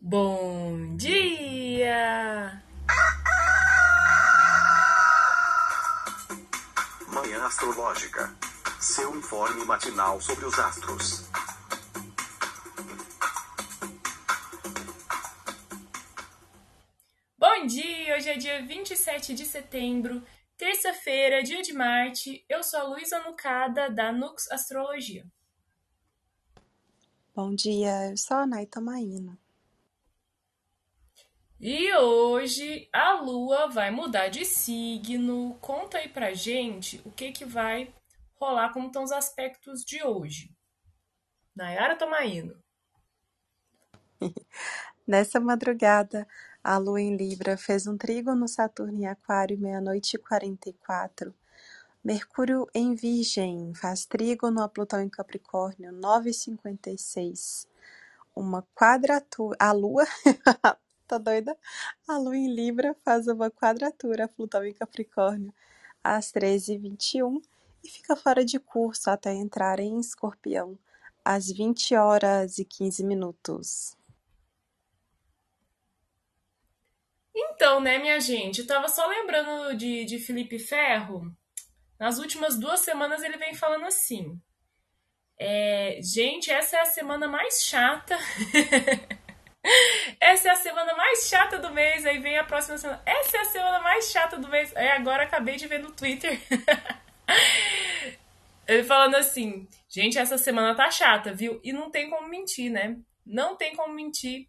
Bom dia! Manhã Astrológica. Seu informe matinal sobre os astros. Bom dia! Hoje é dia 27 de setembro, terça-feira, dia de Marte. Eu sou a Luísa Nucada, da Nux Astrologia. Bom dia, eu sou a Naita Maína. E hoje a Lua vai mudar de signo. Conta aí pra gente o que que vai rolar, como estão os aspectos de hoje. Nayara Tomaino. Nessa madrugada, a Lua em Libra fez um trígono Saturno em Aquário, meia-noite e 44. Mercúrio em Virgem faz trígono a Plutão em Capricórnio, 9h56. Uma quadratura. A Lua. tá doida? A Lua em Libra faz uma quadratura a Plutão em Capricórnio às 13h21 e fica fora de curso até entrar em Escorpião às 20 horas e 15 minutos. Então, né, minha gente, eu tava só lembrando de, de Felipe Ferro. Nas últimas duas semanas ele vem falando assim. É, gente, essa é a semana mais chata. essa é a semana mais chata do mês. Aí vem a próxima semana. Essa é a semana mais chata do mês. Aí agora acabei de ver no Twitter. ele falando assim: gente, essa semana tá chata, viu? E não tem como mentir, né? Não tem como mentir.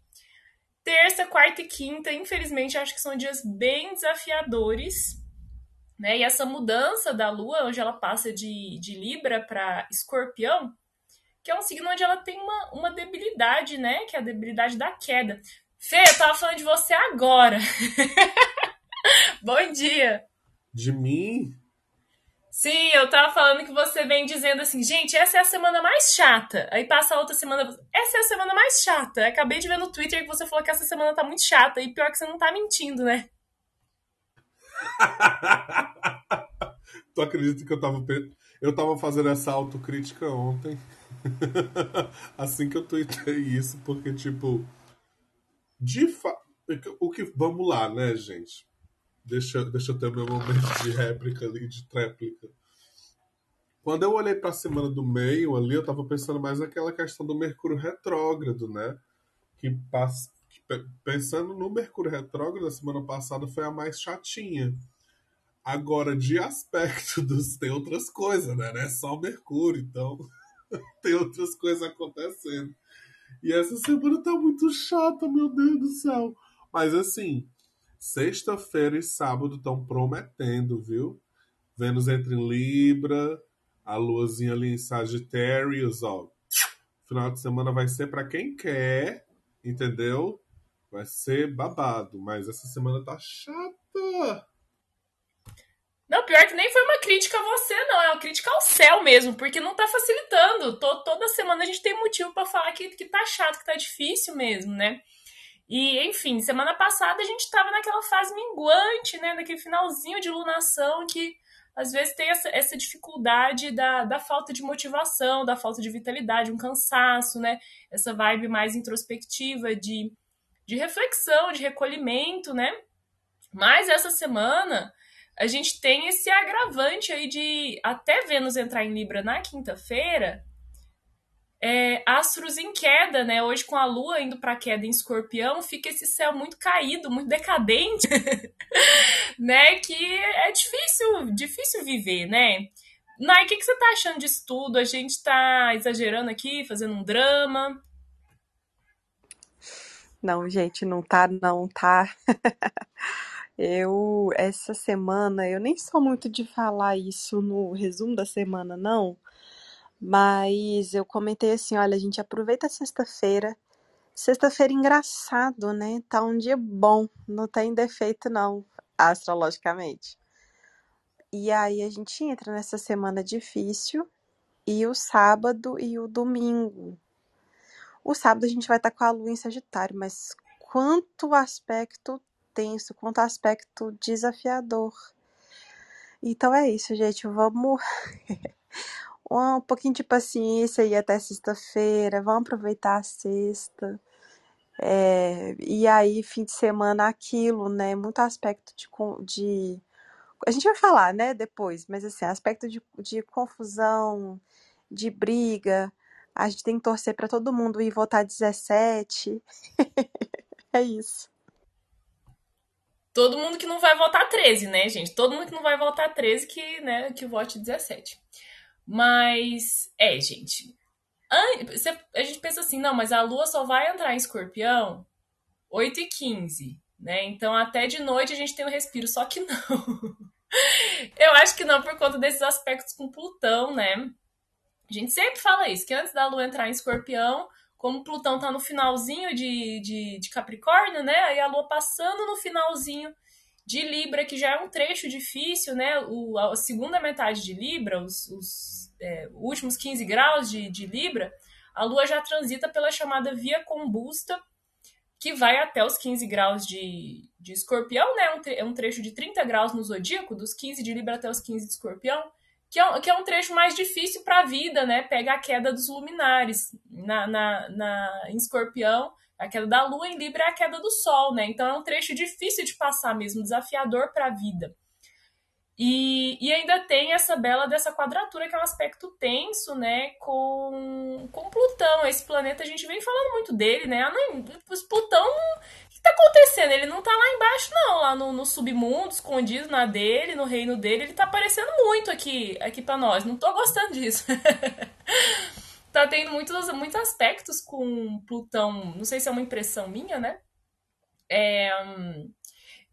Terça, quarta e quinta, infelizmente, acho que são dias bem desafiadores. Né? E essa mudança da Lua, onde ela passa de, de Libra para Escorpião, que é um signo onde ela tem uma, uma debilidade, né? Que é a debilidade da queda. Fê, eu tava falando de você agora. Bom dia. De mim? Sim, eu tava falando que você vem dizendo assim, gente, essa é a semana mais chata. Aí passa a outra semana, essa é a semana mais chata. Acabei de ver no Twitter que você falou que essa semana tá muito chata. E pior que você não tá mentindo, né? tu acredita que eu tava, eu tava fazendo essa autocrítica ontem? assim que eu tuitei isso, porque, tipo, de fato. O que. Vamos lá, né, gente? Deixa, deixa eu ter meu momento de réplica ali, de tréplica. Quando eu olhei para a semana do meio ali, eu tava pensando mais naquela questão do Mercúrio retrógrado, né? Que, passa, que pensando no Mercúrio retrógrado, a semana passada foi a mais chatinha. Agora, de aspecto dos, tem outras coisas, né? Não é só o Mercúrio, então tem outras coisas acontecendo. E essa semana tá muito chata, meu Deus do céu. Mas assim, Sexta-feira e sábado estão prometendo, viu? Vênus entra em Libra, a luazinha ali em Sagittarius, ó. Final de semana vai ser para quem quer, entendeu? Vai ser babado, mas essa semana tá chata. Pior que nem foi uma crítica a você, não. É uma crítica ao céu mesmo, porque não tá facilitando. toda semana a gente tem motivo para falar que, que tá chato, que tá difícil mesmo, né? E, enfim, semana passada a gente estava naquela fase minguante, né? Naquele finalzinho de lunação que às vezes tem essa, essa dificuldade da, da falta de motivação, da falta de vitalidade, um cansaço, né? Essa vibe mais introspectiva de, de reflexão, de recolhimento, né? Mas essa semana a gente tem esse agravante aí de até Vênus entrar em Libra na quinta-feira, é, astros em queda, né? Hoje com a Lua indo para queda em Escorpião, fica esse céu muito caído, muito decadente, né? Que é difícil, difícil viver, né? Nai, o que, que você tá achando disso tudo? A gente tá exagerando aqui, fazendo um drama? Não, gente, não tá, não tá. eu, essa semana, eu nem sou muito de falar isso no resumo da semana, não mas eu comentei assim: olha, a gente aproveita sexta-feira. Sexta-feira engraçado, né? Tá um dia bom, não tem defeito não, astrologicamente. E aí a gente entra nessa semana difícil e o sábado e o domingo. O sábado a gente vai estar tá com a lua em Sagitário, mas quanto aspecto tenso, quanto aspecto desafiador. Então é isso, gente. Vamos um pouquinho de paciência aí até sexta-feira, vamos aproveitar a sexta. É, e aí, fim de semana, aquilo, né? Muito aspecto de, de. A gente vai falar, né, depois, mas assim, aspecto de, de confusão, de briga. A gente tem que torcer para todo mundo ir votar 17. é isso. Todo mundo que não vai votar 13, né, gente? Todo mundo que não vai votar 13 que, né, que vote 17. Mas, é, gente. A gente pensa assim, não, mas a lua só vai entrar em escorpião 8 e 15, né? Então até de noite a gente tem um respiro, só que não. Eu acho que não por conta desses aspectos com Plutão, né? A gente sempre fala isso, que antes da lua entrar em escorpião, como Plutão tá no finalzinho de, de, de Capricórnio, né? Aí a lua passando no finalzinho de Libra, que já é um trecho difícil, né? O, a segunda metade de Libra, os, os é, últimos 15 graus de, de Libra, a Lua já transita pela chamada via combusta, que vai até os 15 graus de, de escorpião, né? Um, é um trecho de 30 graus no zodíaco, dos 15 de Libra até os 15 de escorpião, que é, que é um trecho mais difícil para a vida, né? Pega a queda dos luminares na, na, na, em escorpião a queda da Lua em Libra é a queda do Sol, né? Então é um trecho difícil de passar mesmo, desafiador para a vida. E, e, ainda tem essa bela dessa quadratura, que é um aspecto tenso, né, com, com Plutão. Esse planeta, a gente vem falando muito dele, né? Ah, Plutão, que tá acontecendo? Ele não tá lá embaixo, não, lá no, no submundo, escondido na dele, no reino dele. Ele tá aparecendo muito aqui, aqui para nós. Não tô gostando disso. tá tendo muitos, muitos aspectos com Plutão. Não sei se é uma impressão minha, né? É,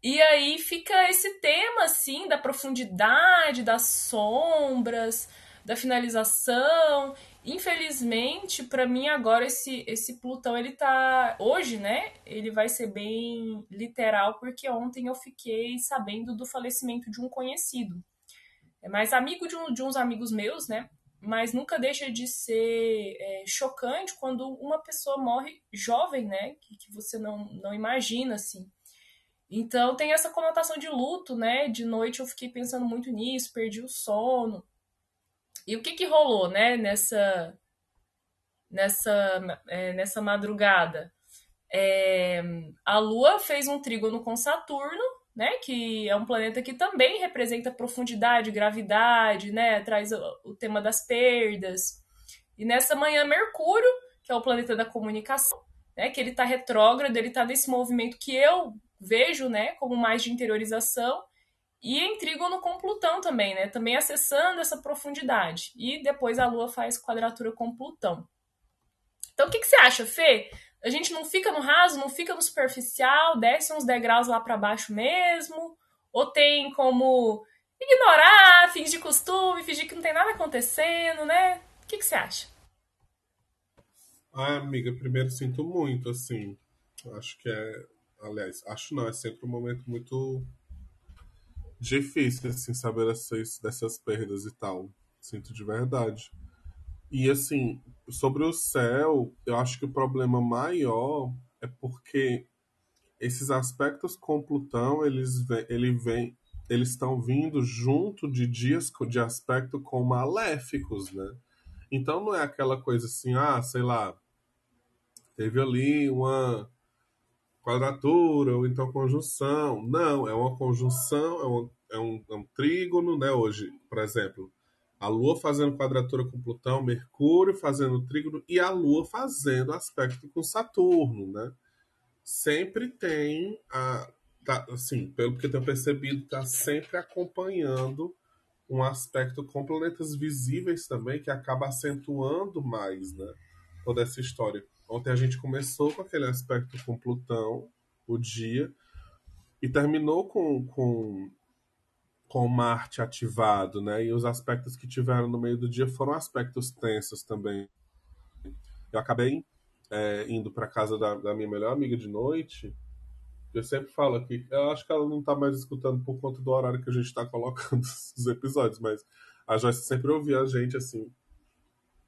e aí fica esse tema, assim, da profundidade, das sombras, da finalização. Infelizmente, para mim agora esse esse Plutão ele tá hoje, né? Ele vai ser bem literal porque ontem eu fiquei sabendo do falecimento de um conhecido. É mais amigo de, um, de uns amigos meus, né? mas nunca deixa de ser é, chocante quando uma pessoa morre jovem, né? Que, que, você não, não imagina, assim. Então tem essa conotação de luto, né? De noite eu fiquei pensando muito nisso, perdi o sono. E o que que rolou, né? Nessa nessa é, nessa madrugada, é, a Lua fez um trígono com Saturno né? Que é um planeta que também representa profundidade, gravidade, né? Traz o, o tema das perdas. E nessa manhã, Mercúrio, que é o planeta da comunicação, né? Que ele está retrógrado, ele está nesse movimento que eu vejo, né? Como mais de interiorização. E em com Plutão também, né? Também acessando essa profundidade. E depois a Lua faz quadratura com Plutão. Então, o que, que você acha, Fê? a gente não fica no raso, não fica no superficial, desce uns degraus lá para baixo mesmo, ou tem como ignorar, fingir costume, fingir que não tem nada acontecendo, né? O que, que você acha? Ah, amiga, primeiro sinto muito, assim. Acho que é. Aliás, acho não, é sempre um momento muito difícil, assim, saber dessas, dessas perdas e tal. Sinto de verdade. E assim, sobre o céu, eu acho que o problema maior é porque esses aspectos com Plutão, eles ele vem, eles estão vindo junto de dias de aspecto com maléficos, né? Então não é aquela coisa assim, ah, sei lá, teve ali uma quadratura ou então conjunção. Não, é uma conjunção, é um, é um, é um trígono, né? Hoje, por exemplo, a Lua fazendo quadratura com Plutão, Mercúrio fazendo trígono e a Lua fazendo aspecto com Saturno, né? Sempre tem a, tá, assim, pelo que eu tenho percebido, está sempre acompanhando um aspecto com planetas visíveis também que acaba acentuando mais, né? Toda essa história. Ontem a gente começou com aquele aspecto com Plutão, o dia, e terminou com, com com Marte ativado, né? E os aspectos que tiveram no meio do dia foram aspectos tensos também. Eu acabei é, indo para casa da, da, minha melhor amiga de noite. Eu sempre falo aqui, eu acho que ela não está mais escutando por conta do horário que a gente está colocando os episódios, mas a Joyce sempre ouvia a gente assim.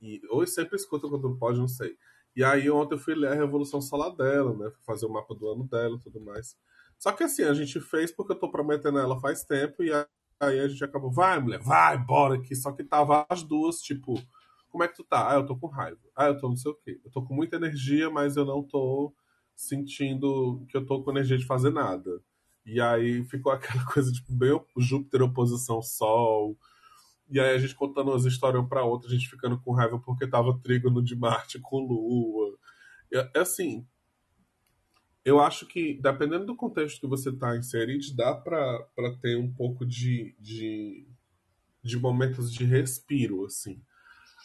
E, ou sempre escuta quando pode, não sei. E aí ontem eu fui ler a Revolução Solar dela, né? Fui fazer o mapa do ano dela e tudo mais. Só que assim, a gente fez porque eu tô prometendo ela faz tempo e aí a gente acabou, vai, mulher, vai, bora aqui. Só que tava as duas, tipo, como é que tu tá? Ah, eu tô com raiva. Ah, eu tô não sei o quê. Eu tô com muita energia, mas eu não tô sentindo que eu tô com energia de fazer nada. E aí ficou aquela coisa, tipo, bem Júpiter oposição Sol. E aí a gente contando umas histórias um pra outra, a gente ficando com raiva porque tava trígono de Marte com Lua. É, é assim, eu acho que, dependendo do contexto que você está inserido, dá para ter um pouco de, de, de momentos de respiro, assim.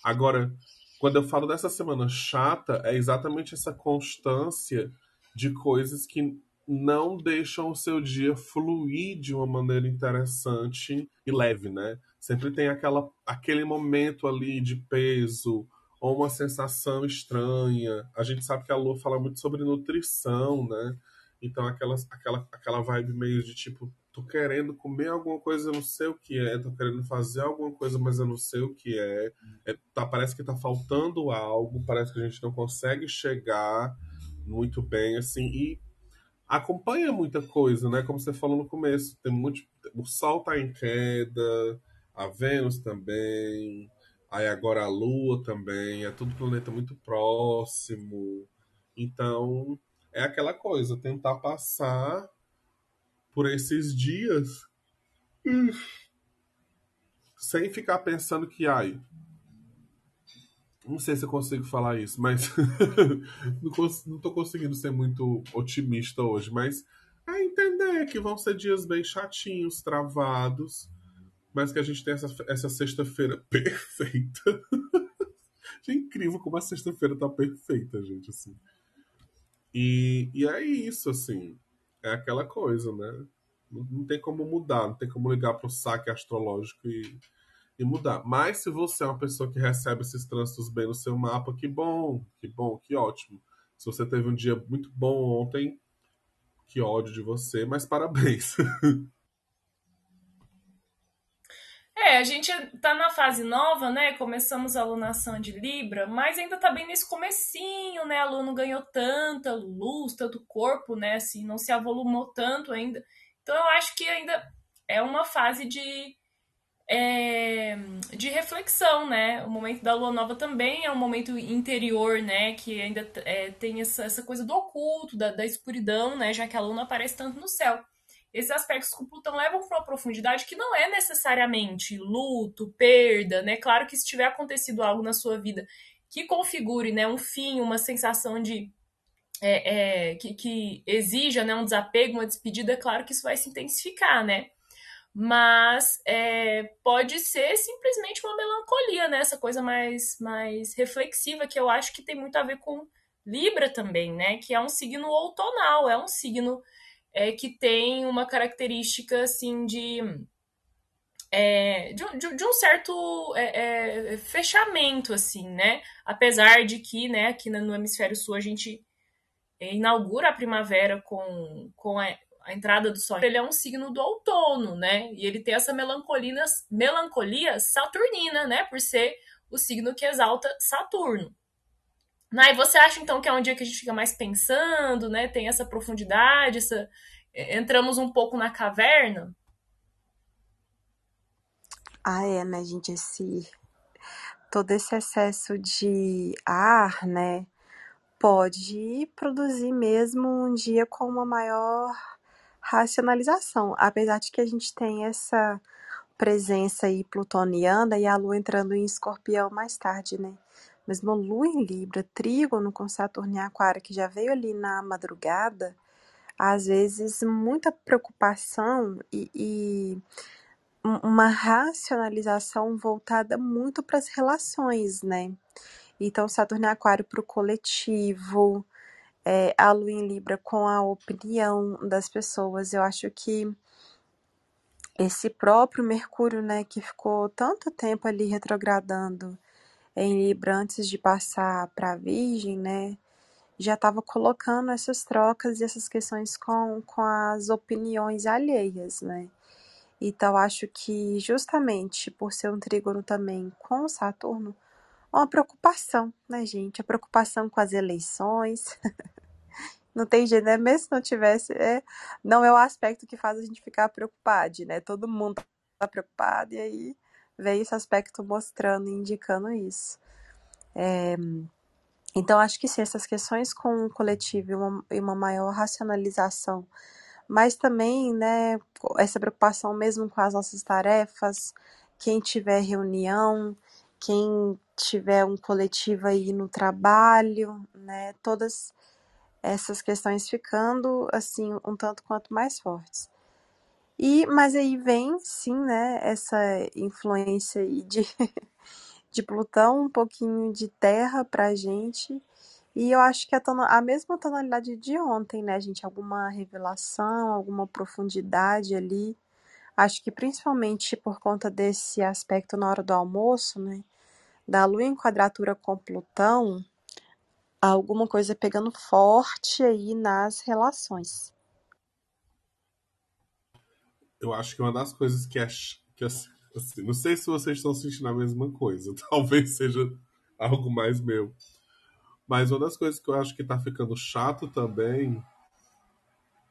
Agora, quando eu falo dessa semana chata, é exatamente essa constância de coisas que não deixam o seu dia fluir de uma maneira interessante e leve, né? Sempre tem aquela, aquele momento ali de peso, ou uma sensação estranha. A gente sabe que a Lua fala muito sobre nutrição, né? Então aquela, aquela, aquela vibe meio de tipo, tô querendo comer alguma coisa, eu não sei o que é, tô querendo fazer alguma coisa, mas eu não sei o que é. é tá, parece que tá faltando algo, parece que a gente não consegue chegar muito bem, assim, e acompanha muita coisa, né? Como você falou no começo, tem muito. O Sol tá em queda, a Vênus também. Aí agora a Lua também, é tudo planeta muito próximo. Então, é aquela coisa, tentar passar por esses dias sem ficar pensando que, ai, não sei se eu consigo falar isso, mas não, não tô conseguindo ser muito otimista hoje, mas é entender que vão ser dias bem chatinhos, travados, mas que a gente tem essa, essa sexta-feira perfeita. é incrível como a sexta-feira tá perfeita, gente, assim. E, e é isso, assim. É aquela coisa, né? Não, não tem como mudar, não tem como ligar para o saque astrológico e, e mudar. Mas se você é uma pessoa que recebe esses trânsitos bem no seu mapa, que bom, que bom, que ótimo. Se você teve um dia muito bom ontem, que ódio de você, mas parabéns. É, a gente tá na fase nova, né? Começamos a alunação de Libra, mas ainda tá bem nesse comecinho, né? A Lua não ganhou tanta luz, tanto corpo, né? Assim, não se avolumou tanto ainda. Então eu acho que ainda é uma fase de, é, de reflexão, né? O momento da Lua Nova também é um momento interior, né? Que ainda é, tem essa, essa coisa do oculto, da, da escuridão, né? Já que a Lua não aparece tanto no céu esses aspectos com Plutão levam para uma profundidade que não é necessariamente luto, perda, né? Claro que se tiver acontecido algo na sua vida que configure né, um fim, uma sensação de. É, é, que, que, exija né, um desapego, uma despedida, é claro que isso vai se intensificar, né? Mas é, pode ser simplesmente uma melancolia, né? Essa coisa mais, mais reflexiva, que eu acho que tem muito a ver com Libra também, né? Que é um signo outonal, é um signo é, que tem uma característica assim de. É, de, de, de, um certo é, é, fechamento, assim, né? Apesar de que, né, aqui no hemisfério sul a gente inaugura a primavera com, com a, a, entrada do sol. Ele é um signo do outono, né? E ele tem essa melancolia, melancolia saturnina, né? Por ser o signo que exalta Saturno. Né? E você acha então que é um dia que a gente fica mais pensando, né? Tem essa profundidade, essa entramos um pouco na caverna? Ah, é, né, gente? Esse todo esse excesso de ar, né, pode produzir mesmo um dia com uma maior racionalização, apesar de que a gente tem essa presença aí plutoniana e a lua entrando em escorpião mais tarde, né? Mesmo lua em Libra, trígono com Saturno em Aquário, que já veio ali na madrugada, às vezes muita preocupação e, e uma racionalização voltada muito para as relações, né? Então, Saturno é Aquário para o coletivo, é, a Lua em Libra com a opinião das pessoas. Eu acho que esse próprio Mercúrio, né, que ficou tanto tempo ali retrogradando em Libra antes de passar para a Virgem, né, já estava colocando essas trocas e essas questões com, com as opiniões alheias, né? Então, acho que justamente por ser um trígono também com Saturno, uma preocupação, né, gente? A preocupação com as eleições. não tem jeito, né? Mesmo se não tivesse, é, não é o aspecto que faz a gente ficar preocupado, né? Todo mundo tá preocupado e aí vem esse aspecto mostrando, indicando isso. É, Então, acho que sim, essas questões com o coletivo e uma, e uma maior racionalização, mas também, né, essa preocupação mesmo com as nossas tarefas, quem tiver reunião, quem tiver um coletivo aí no trabalho, né, todas essas questões ficando assim um tanto quanto mais fortes. E mas aí vem sim, né, essa influência aí de de Plutão, um pouquinho de Terra pra gente. E eu acho que a, a mesma tonalidade de ontem, né, gente? Alguma revelação, alguma profundidade ali. Acho que principalmente por conta desse aspecto na hora do almoço, né? Da Lua em quadratura com Plutão, alguma coisa pegando forte aí nas relações. Eu acho que uma das coisas que, é, que assim, não sei se vocês estão sentindo a mesma coisa, talvez seja algo mais meu. Mas uma das coisas que eu acho que tá ficando chato também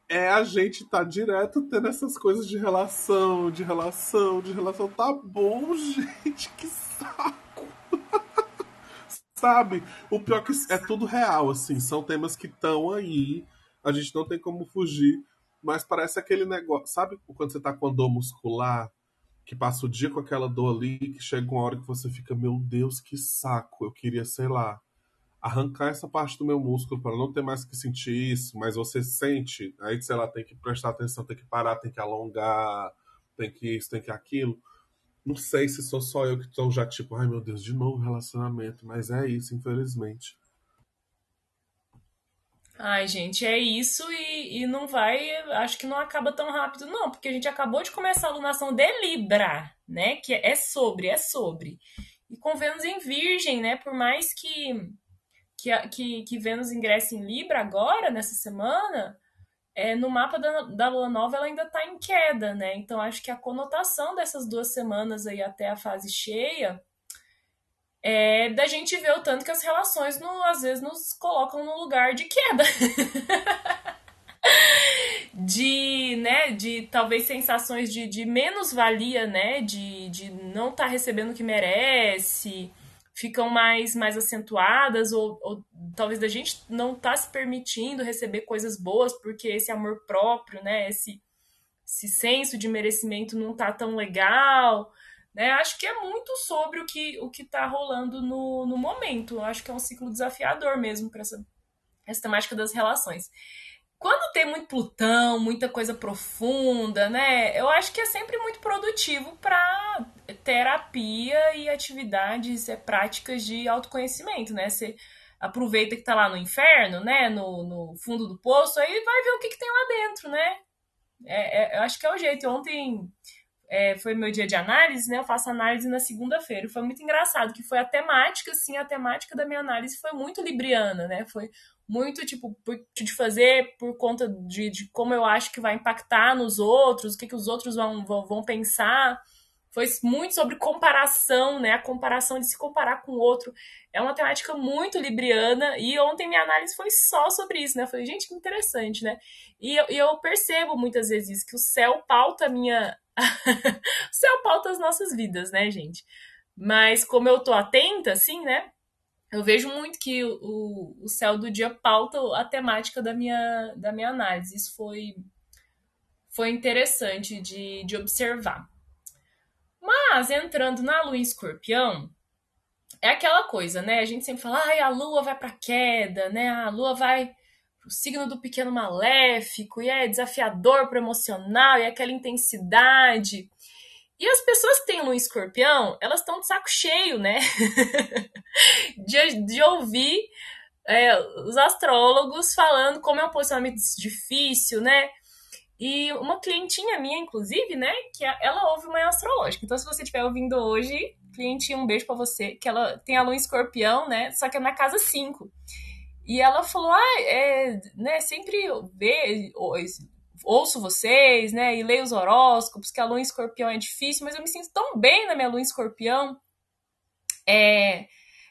é a gente tá direto tendo essas coisas de relação, de relação, de relação. Tá bom, gente, que saco. Sabe? O pior é que é tudo real, assim. São temas que estão aí. A gente não tem como fugir. Mas parece aquele negócio. Sabe quando você tá com a dor muscular? Que passa o dia com aquela dor ali, que chega uma hora que você fica, meu Deus, que saco. Eu queria, sei lá, arrancar essa parte do meu músculo para não ter mais que sentir isso, mas você sente, aí sei lá, tem que prestar atenção, tem que parar, tem que alongar, tem que isso, tem que aquilo. Não sei se sou só eu que estou já tipo, ai meu Deus, de novo relacionamento, mas é isso, infelizmente. Ai, gente, é isso e, e não vai. Acho que não acaba tão rápido, não, porque a gente acabou de começar a alunação de Libra, né? Que é sobre, é sobre. E com Vênus em Virgem, né? Por mais que que, que, que Vênus ingressa em Libra agora, nessa semana, é, no mapa da, da Lua Nova ela ainda está em queda, né? Então acho que a conotação dessas duas semanas aí até a fase cheia é da gente ver o tanto que as relações no, às vezes nos colocam no lugar de queda. de, né, de talvez sensações de, de menos valia, né, de, de não estar tá recebendo o que merece, ficam mais, mais acentuadas, ou, ou talvez a gente não tá se permitindo receber coisas boas porque esse amor próprio, né, esse, esse senso de merecimento não tá tão legal, né? Acho que é muito sobre o que o que tá rolando no, no momento. Acho que é um ciclo desafiador mesmo para essa, essa temática das relações. Quando tem muito Plutão, muita coisa profunda, né? Eu acho que é sempre muito produtivo para terapia e atividades, é, práticas de autoconhecimento, né? Você aproveita que tá lá no inferno, né? No, no fundo do poço, aí vai ver o que, que tem lá dentro, né? É, é, eu acho que é o jeito. Ontem é, foi meu dia de análise, né? Eu faço análise na segunda-feira. Foi muito engraçado, que foi a temática, assim, a temática da minha análise foi muito libriana, né? Foi muito tipo de fazer por conta de, de como eu acho que vai impactar nos outros, o que, que os outros vão, vão, vão pensar. Foi muito sobre comparação, né? A comparação de se comparar com o outro. É uma temática muito libriana. E ontem minha análise foi só sobre isso, né? Eu falei, gente, que interessante, né? E eu, e eu percebo muitas vezes que o céu pauta a minha. o céu pauta as nossas vidas, né, gente? Mas como eu tô atenta, assim, né? eu vejo muito que o, o céu do dia pauta a temática da minha, da minha análise. Isso foi, foi interessante de, de observar. Mas entrando na lua em escorpião, é aquela coisa, né? A gente sempre fala, ai, a lua vai para queda, né? A lua vai pro signo do pequeno maléfico, e é desafiador pro emocional, e é aquela intensidade. E as pessoas que têm lua escorpião, elas estão de saco cheio, né? de, de ouvir é, os astrólogos falando como é um posicionamento difícil, né? E uma clientinha minha, inclusive, né, que ela ouve manhã astrológica. Então, se você estiver ouvindo hoje, clientinha, um beijo para você, que ela tem a lua escorpião, né, só que é na casa 5. E ela falou, ah, é, né, sempre vê, ouço vocês, né, e leio os horóscopos, que a lua em escorpião é difícil, mas eu me sinto tão bem na minha lua em escorpião. É,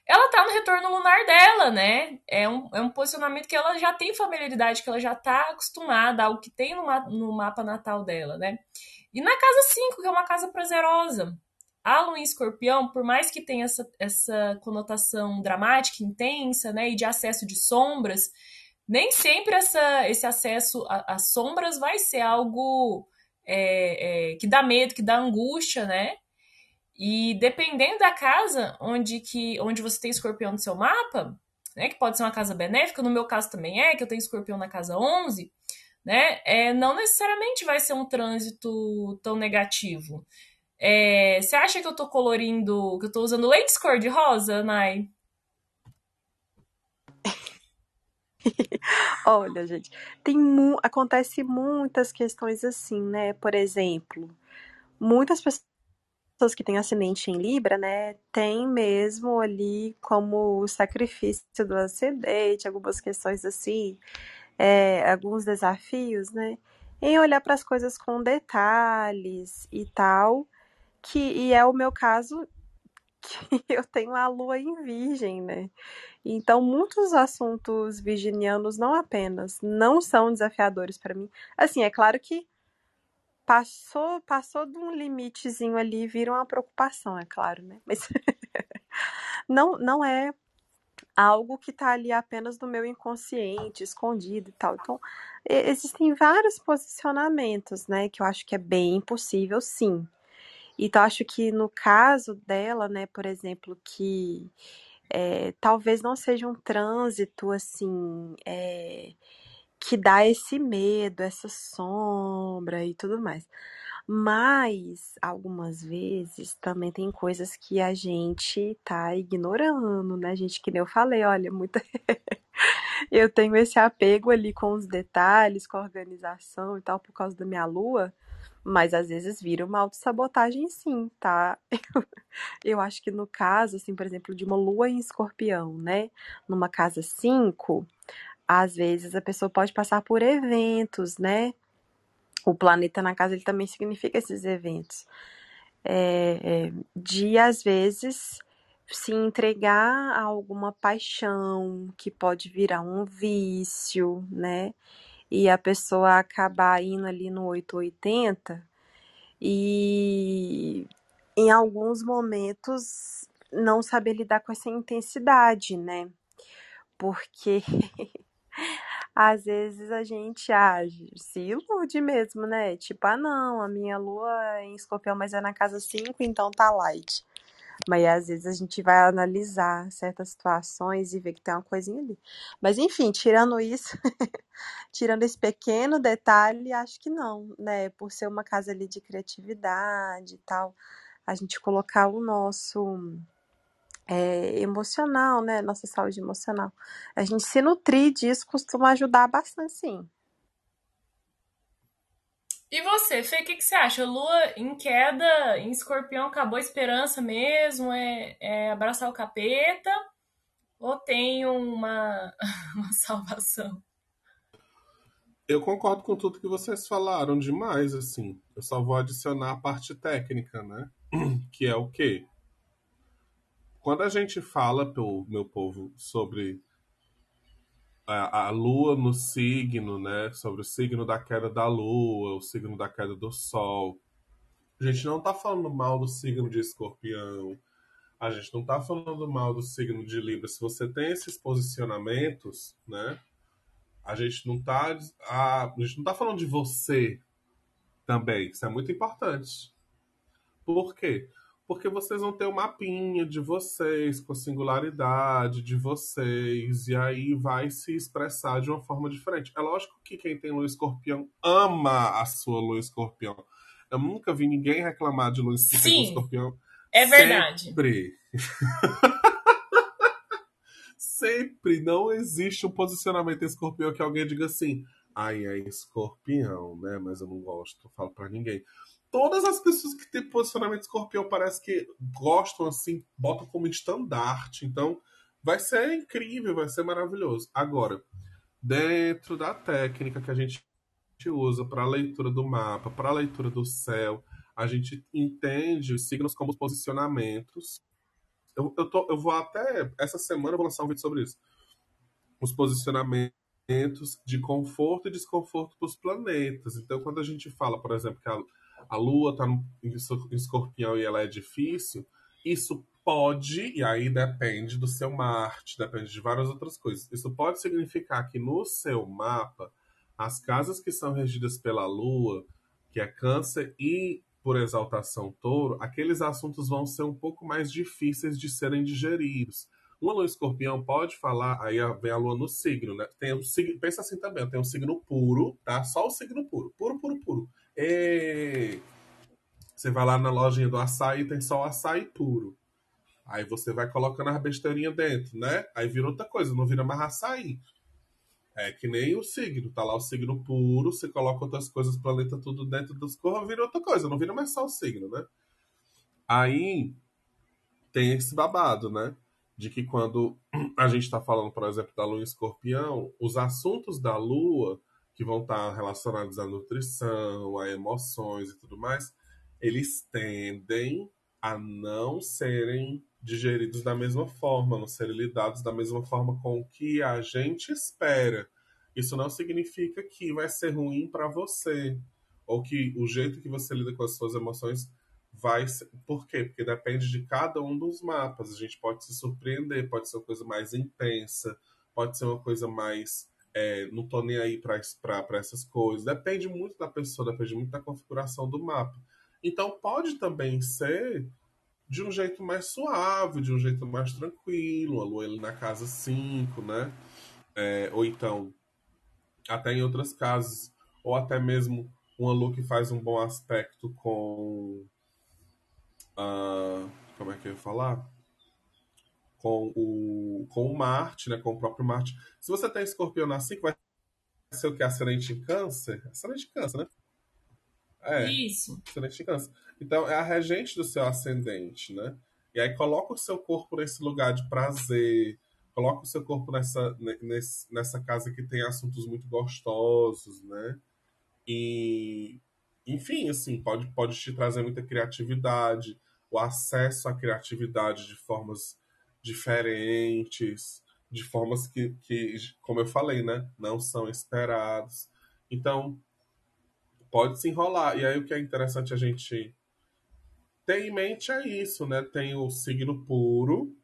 ela tá no retorno lunar dela, né? É um, é um posicionamento que ela já tem familiaridade, que ela já tá acostumada ao que tem no, no mapa natal dela, né? E na casa 5, que é uma casa prazerosa. A lua em escorpião, por mais que tenha essa, essa conotação dramática, intensa, né, e de acesso de sombras, nem sempre essa, esse acesso às sombras vai ser algo é, é, que dá medo, que dá angústia, né? E dependendo da casa onde, que, onde você tem escorpião no seu mapa, né, que pode ser uma casa benéfica, no meu caso também é, que eu tenho escorpião na casa 11, né, é, não necessariamente vai ser um trânsito tão negativo. É, você acha que eu tô colorindo, que eu tô usando leite cor de rosa, Nai? Olha, gente, tem mu acontece muitas questões assim, né? Por exemplo, muitas pessoas que têm ascendente em Libra, né, tem mesmo ali como sacrifício do ascendente, algumas questões assim, é, alguns desafios, né, em olhar para as coisas com detalhes e tal, que e é o meu caso que eu tenho a lua em virgem, né? Então, muitos assuntos virginianos não apenas não são desafiadores para mim. Assim, é claro que passou passou de um limitezinho ali, vira uma preocupação, é claro, né? Mas não não é algo que está ali apenas no meu inconsciente, escondido e tal. Então, existem vários posicionamentos, né, que eu acho que é bem possível, sim. Então, acho que no caso dela, né, por exemplo, que é, talvez não seja um trânsito assim é, que dá esse medo, essa sombra e tudo mais. Mas algumas vezes também tem coisas que a gente tá ignorando, né, gente? Que nem eu falei, olha, muita. eu tenho esse apego ali com os detalhes, com a organização e tal, por causa da minha lua. Mas às vezes vira uma autossabotagem sim, tá? Eu, acho que no caso, assim, por exemplo, de uma lua em escorpião, né? Numa casa 5, às vezes a pessoa pode passar por eventos, né? O planeta na casa ele também significa esses eventos. É, é, de às vezes se entregar a alguma paixão que pode virar um vício, né? E a pessoa acabar indo ali no 880 e em alguns momentos não saber lidar com essa intensidade, né? Porque às vezes a gente age, se ilude mesmo, né? Tipo, ah, não, a minha lua é em escorpião, mas é na casa 5, então tá light. Mas às vezes a gente vai analisar certas situações e ver que tem uma coisinha ali. Mas enfim, tirando isso, tirando esse pequeno detalhe, acho que não, né? Por ser uma casa ali de criatividade e tal, a gente colocar o nosso é, emocional, né? Nossa saúde emocional. A gente se nutrir disso costuma ajudar bastante, sim. E você, Fê, o que, que, você acha? Lua em queda, em escorpião, acabou a esperança mesmo? É, é abraçar o capeta? Ou tem uma, uma salvação? Eu concordo com tudo que vocês falaram demais, assim. Eu só vou adicionar a parte técnica, né? Que é o quê? Quando a gente fala, meu povo, sobre a, a lua no signo, né? Sobre o signo da queda da lua, o signo da queda do sol. A gente não tá falando mal do signo de escorpião. A gente não tá falando mal do signo de Libra. Se você tem esses posicionamentos, né? A gente não tá. A, a gente não tá falando de você também. Isso é muito importante. Por quê? Porque vocês vão ter o um mapinha de vocês, com a singularidade de vocês, e aí vai se expressar de uma forma diferente. É lógico que quem tem lua escorpião ama a sua lua escorpião. Eu nunca vi ninguém reclamar de lua escorpião. É verdade. Sempre. Sempre não existe um posicionamento em escorpião que alguém diga assim, ai, é escorpião, né? Mas eu não gosto, eu falo pra ninguém todas as pessoas que têm posicionamento escorpião parece que gostam assim, botam como estandarte. Então, vai ser incrível, vai ser maravilhoso. Agora, dentro da técnica que a gente usa para leitura do mapa, para leitura do céu, a gente entende os signos como os posicionamentos. Eu, eu, tô, eu vou até. Essa semana eu vou lançar um vídeo sobre isso. Os posicionamentos de conforto e desconforto para os planetas. Então, quando a gente fala, por exemplo, que a a lua tá no em escorpião e ela é difícil, isso pode, e aí depende do seu Marte, depende de várias outras coisas. Isso pode significar que no seu mapa, as casas que são regidas pela lua, que é câncer e por exaltação touro, aqueles assuntos vão ser um pouco mais difíceis de serem digeridos. Uma lua escorpião pode falar, aí vem a lua no signo, né? Tem um pensa assim também, tem um signo puro, tá? Só o signo puro, puro, puro, puro. E... Você vai lá na lojinha do açaí, tem só o açaí puro. Aí você vai colocando as besteirinhas dentro, né? Aí vira outra coisa, não vira mais açaí. É que nem o signo, tá lá o signo puro, você coloca outras coisas, planeta tudo dentro dos corros, vira outra coisa, não vira mais só o signo, né? Aí tem esse babado, né? De que quando a gente está falando, por exemplo, da lua em escorpião, os assuntos da lua, que vão estar relacionados à nutrição, a emoções e tudo mais, eles tendem a não serem digeridos da mesma forma, não serem lidados da mesma forma com o que a gente espera. Isso não significa que vai ser ruim para você, ou que o jeito que você lida com as suas emoções vai ser. Por quê? Porque depende de cada um dos mapas. A gente pode se surpreender, pode ser uma coisa mais intensa, pode ser uma coisa mais. É, não tô nem aí para essas coisas. Depende muito da pessoa, depende muito da configuração do mapa. Então pode também ser de um jeito mais suave, de um jeito mais tranquilo, a lua ali na casa 5, né? É, ou então, até em outras casas, ou até mesmo uma lua que faz um bom aspecto com. Uh, como é que eu ia falar? Com o, com o Marte, né? Com o próprio Marte. Se você tem escorpião na 5, vai ser o que? Ascendente em câncer? Ascendente em câncer, né? É, Isso. Ascendente em câncer. Então, é a regente do seu ascendente, né? E aí coloca o seu corpo nesse lugar de prazer, coloca o seu corpo nessa, nessa casa que tem assuntos muito gostosos, né? E, enfim, assim, pode, pode te trazer muita criatividade, o acesso à criatividade de formas diferentes, de formas que, que como eu falei, né? Não são esperadas. Então, pode se enrolar. E aí o que é interessante a gente ter em mente é isso, né? Tem o signo puro,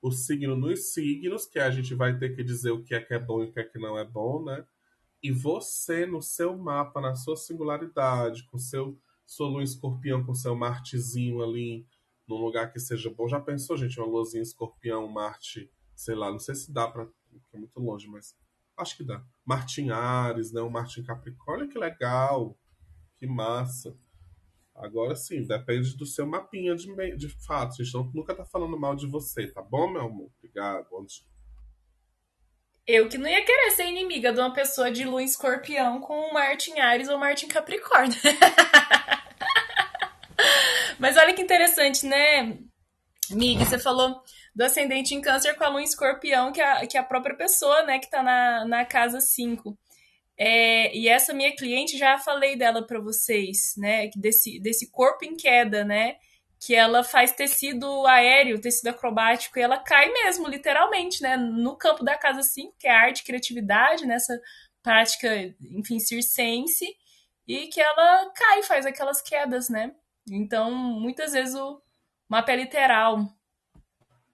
o signo nos signos, que a gente vai ter que dizer o que é que é bom e o que é que não é bom, né? E você, no seu mapa, na sua singularidade, com seu sua lua escorpião, com seu Martezinho ali, num lugar que seja bom. Já pensou, gente, uma luzinha escorpião, Marte, sei lá, não sei se dá para é muito longe, mas acho que dá. Marte em Ares, né? Marte em Capricórnio, que legal, que massa. Agora sim, depende do seu mapinha de, de fato. A gente não, nunca tá falando mal de você, tá bom, meu amor? Obrigado. Bom dia. Eu que não ia querer ser inimiga de uma pessoa de lua escorpião com Martin Ares ou Martin Capricórnio. Mas olha que interessante, né, Mig? Você falou do ascendente em câncer com a lua escorpião, que é a, que é a própria pessoa, né, que tá na, na casa 5. É, e essa minha cliente, já falei dela para vocês, né? Desse, desse corpo em queda, né? Que ela faz tecido aéreo, tecido acrobático, e ela cai mesmo, literalmente, né? No campo da casa 5, que é arte criatividade, nessa prática, enfim, circense, e que ela cai, faz aquelas quedas, né? Então, muitas vezes o mapa é literal.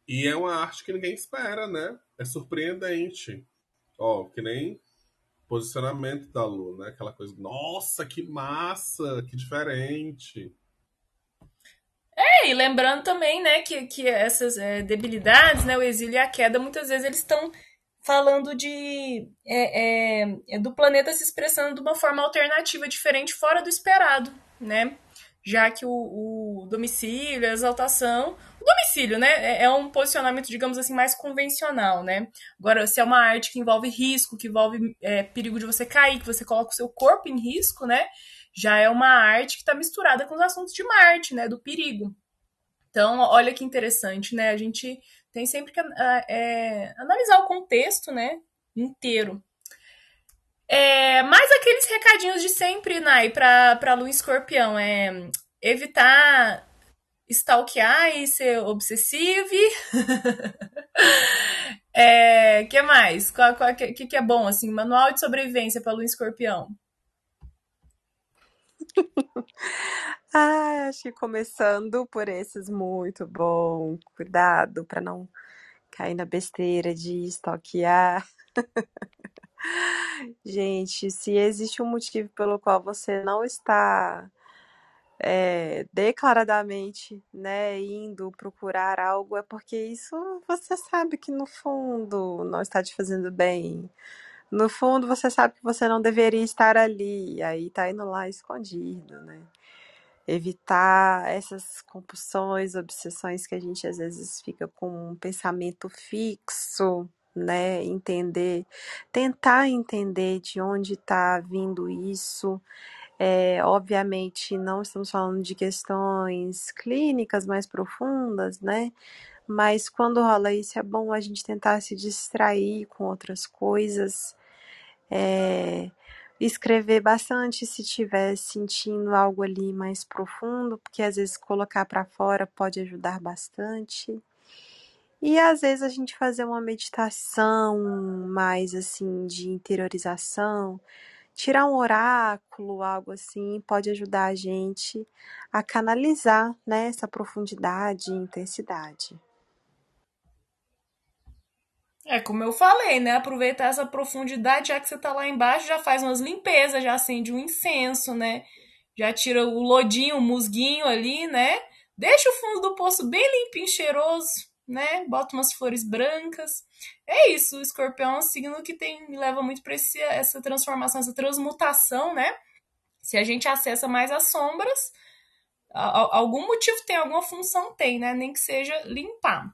E é uma arte que ninguém espera, né? É surpreendente. Ó, que nem posicionamento da Lu, né? Aquela coisa, nossa, que massa, que diferente. É, e lembrando também, né, que, que essas é, debilidades, né, o exílio e a queda, muitas vezes eles estão falando de é, é, é, do planeta se expressando de uma forma alternativa, diferente, fora do esperado, né? Já que o, o domicílio, a exaltação, o domicílio, né? É, é um posicionamento, digamos assim, mais convencional, né? Agora, se é uma arte que envolve risco, que envolve é, perigo de você cair, que você coloca o seu corpo em risco, né? Já é uma arte que está misturada com os assuntos de Marte, né? Do perigo. Então, olha que interessante, né? A gente tem sempre que é, analisar o contexto, né? Inteiro. É, mais aqueles recadinhos de sempre, Nai, para Lu Escorpião. É evitar stalkear e ser obsessivo. é, que mais? Qual, qual, que, que é bom, assim? Manual de sobrevivência para o escorpião. Ah, acho que começando por esses, muito bom. Cuidado para não cair na besteira de stalkear. Gente, se existe um motivo pelo qual você não está é, declaradamente, né, indo procurar algo, é porque isso você sabe que no fundo não está te fazendo bem. No fundo, você sabe que você não deveria estar ali, aí tá indo lá escondido, né? Evitar essas compulsões, obsessões que a gente às vezes fica com um pensamento fixo, né? Entender, tentar entender de onde está vindo isso. É, obviamente, não estamos falando de questões clínicas mais profundas, né? Mas quando rola isso, é bom a gente tentar se distrair com outras coisas é, escrever bastante se estiver sentindo algo ali mais profundo, porque às vezes colocar para fora pode ajudar bastante. E às vezes a gente fazer uma meditação mais assim de interiorização, tirar um oráculo, algo assim, pode ajudar a gente a canalizar né, essa profundidade e intensidade. É como eu falei, né? Aproveitar essa profundidade, já que você tá lá embaixo, já faz umas limpezas, já acende um incenso, né? Já tira o lodinho, o musguinho ali, né? Deixa o fundo do poço bem limpinho, cheiroso, né? Bota umas flores brancas. É isso, o escorpião é um signo que tem, me leva muito para essa transformação, essa transmutação, né? Se a gente acessa mais as sombras, algum motivo tem, alguma função tem, né? Nem que seja limpar.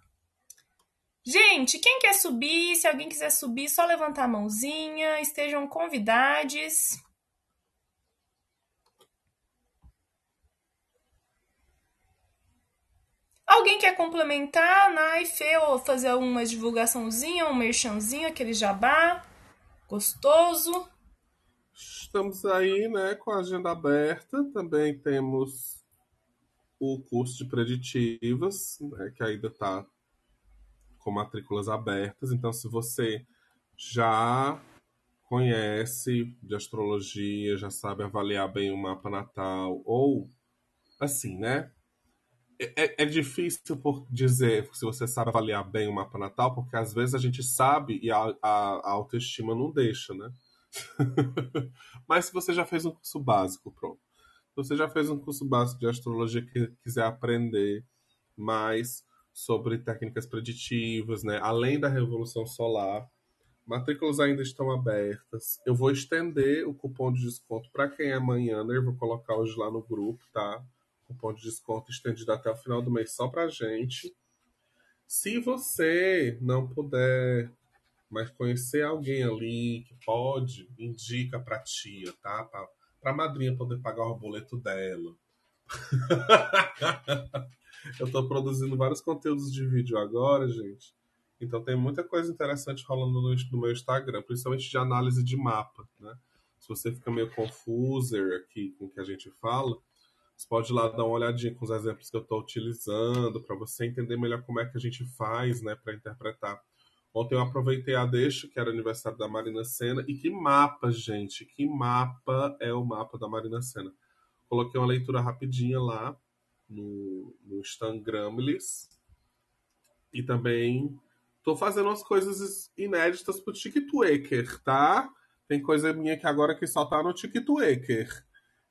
Gente, quem quer subir? Se alguém quiser subir, só levantar a mãozinha. Estejam convidados. Alguém quer complementar, Naife, ou fazer uma divulgaçãozinha, um merchanzinho, aquele jabá gostoso? Estamos aí, né, com a agenda aberta. Também temos o curso de preditivas, né, que ainda está com matrículas abertas. Então, se você já conhece de astrologia, já sabe avaliar bem o mapa natal, ou assim, né? É, é, é difícil por dizer se você sabe avaliar bem o mapa natal, porque às vezes a gente sabe e a, a, a autoestima não deixa, né? Mas se você já fez um curso básico, pronto. Se você já fez um curso básico de astrologia que quiser aprender mais, sobre técnicas preditivas, né? além da Revolução Solar. Matrículas ainda estão abertas. Eu vou estender o cupom de desconto para quem é amanhã, né? Eu vou colocar hoje lá no grupo, tá? Cupom de desconto estendido até o final do mês só para gente. Se você não puder mas conhecer alguém ali que pode, indica para tia, tá? Para a madrinha poder pagar o boleto dela. Eu estou produzindo vários conteúdos de vídeo agora, gente. Então tem muita coisa interessante rolando no, no, meu Instagram, principalmente de análise de mapa, né? Se você fica meio confuso aqui com o que a gente fala, você pode ir lá dar uma olhadinha com os exemplos que eu estou utilizando para você entender melhor como é que a gente faz, né, para interpretar. Ontem eu aproveitei a deixa, que era aniversário da Marina Senna, e que mapa, gente, que mapa é o mapa da Marina Senna. Coloquei uma leitura rapidinha lá, no, no Instagramlis. E também tô fazendo umas coisas inéditas pro TikToker, tá? Tem coisa minha que agora que só tá no TikToker.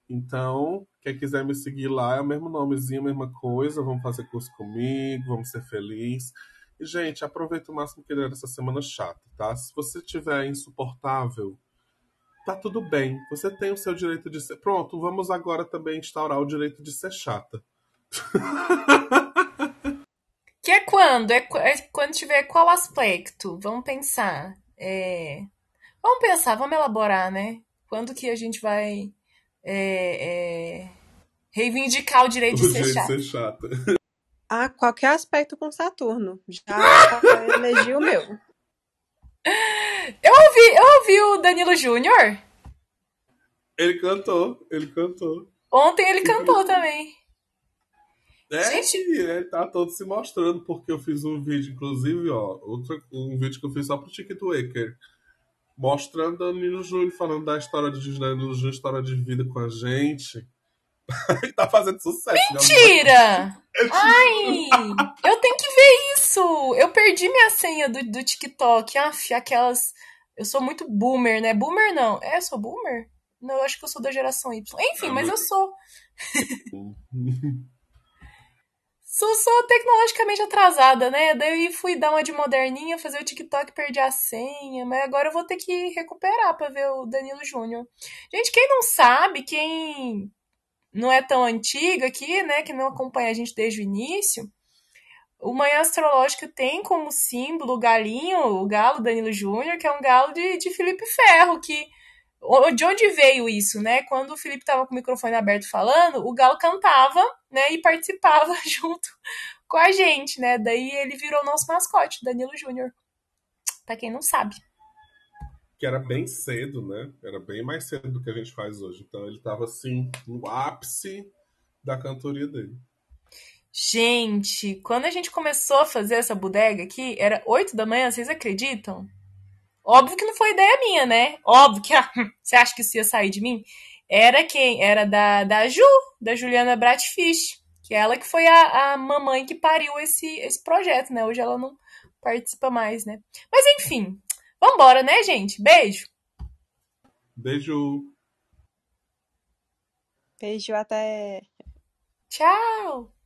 Então, quem quiser me seguir lá, é o mesmo nomezinho, mesma coisa. Vamos fazer curso comigo, vamos ser felizes. E, gente, aproveita o máximo que der essa semana chata, tá? Se você tiver insuportável, tá tudo bem. Você tem o seu direito de ser. Pronto, vamos agora também instaurar o direito de ser chata. Que é quando? É, é, quando tiver qual aspecto? Vamos pensar. É... Vamos pensar, vamos elaborar, né? Quando que a gente vai é, é reivindicar o direito, o de, ser direito de ser chata? Ah, qualquer aspecto com Saturno. Já elegi o meu. Eu ouvi, eu ouvi o Danilo Júnior. Ele cantou, ele cantou. Ontem ele cantou também. É, Gente... ele tá todo se mostrando, porque eu fiz um vídeo, inclusive, ó, outro, um vídeo que eu fiz só pro TikToker. mostrando Danilo Júnior, falando da história de Danilo Júnior, história de vida com a gente. e tá fazendo sucesso. Mentira! Ai, eu tenho que ver isso. Eu perdi minha senha do, do TikTok. Aff, aquelas. Eu sou muito boomer, né? Boomer não. É, eu sou boomer? Não, eu acho que eu sou da geração Y. Enfim, Ah, mas eu sou. Sou, sou tecnologicamente atrasada, né? Daí fui dar uma de moderninha, fazer o TikTok, perdi a senha, mas agora eu vou ter que recuperar pra ver o Danilo Júnior. Gente, quem não sabe, quem não é tão antiga aqui, né, que não acompanha a gente desde o início, o Manhã Astrológica tem como símbolo o galinho, o galo Danilo Júnior, que é um galo de, de Felipe Ferro, que de onde veio isso, né? Quando o Felipe estava com o microfone aberto falando, o Galo cantava, né? E participava junto com a gente, né? Daí ele virou nosso mascote, Danilo Júnior. Pra quem não sabe. Que era bem cedo, né? Era bem mais cedo do que a gente faz hoje. Então ele tava assim, no ápice da cantoria dele. Gente, quando a gente começou a fazer essa bodega aqui, era 8 da manhã, vocês acreditam? Óbvio que não foi ideia minha, né? Óbvio que você acha que isso ia sair de mim? Era quem? Era da, da Ju, da Juliana Bratfish, que é ela que foi a, a mamãe que pariu esse, esse projeto, né? Hoje ela não participa mais, né? Mas enfim, vambora, né, gente? Beijo! Beijo! Beijo, até. Tchau!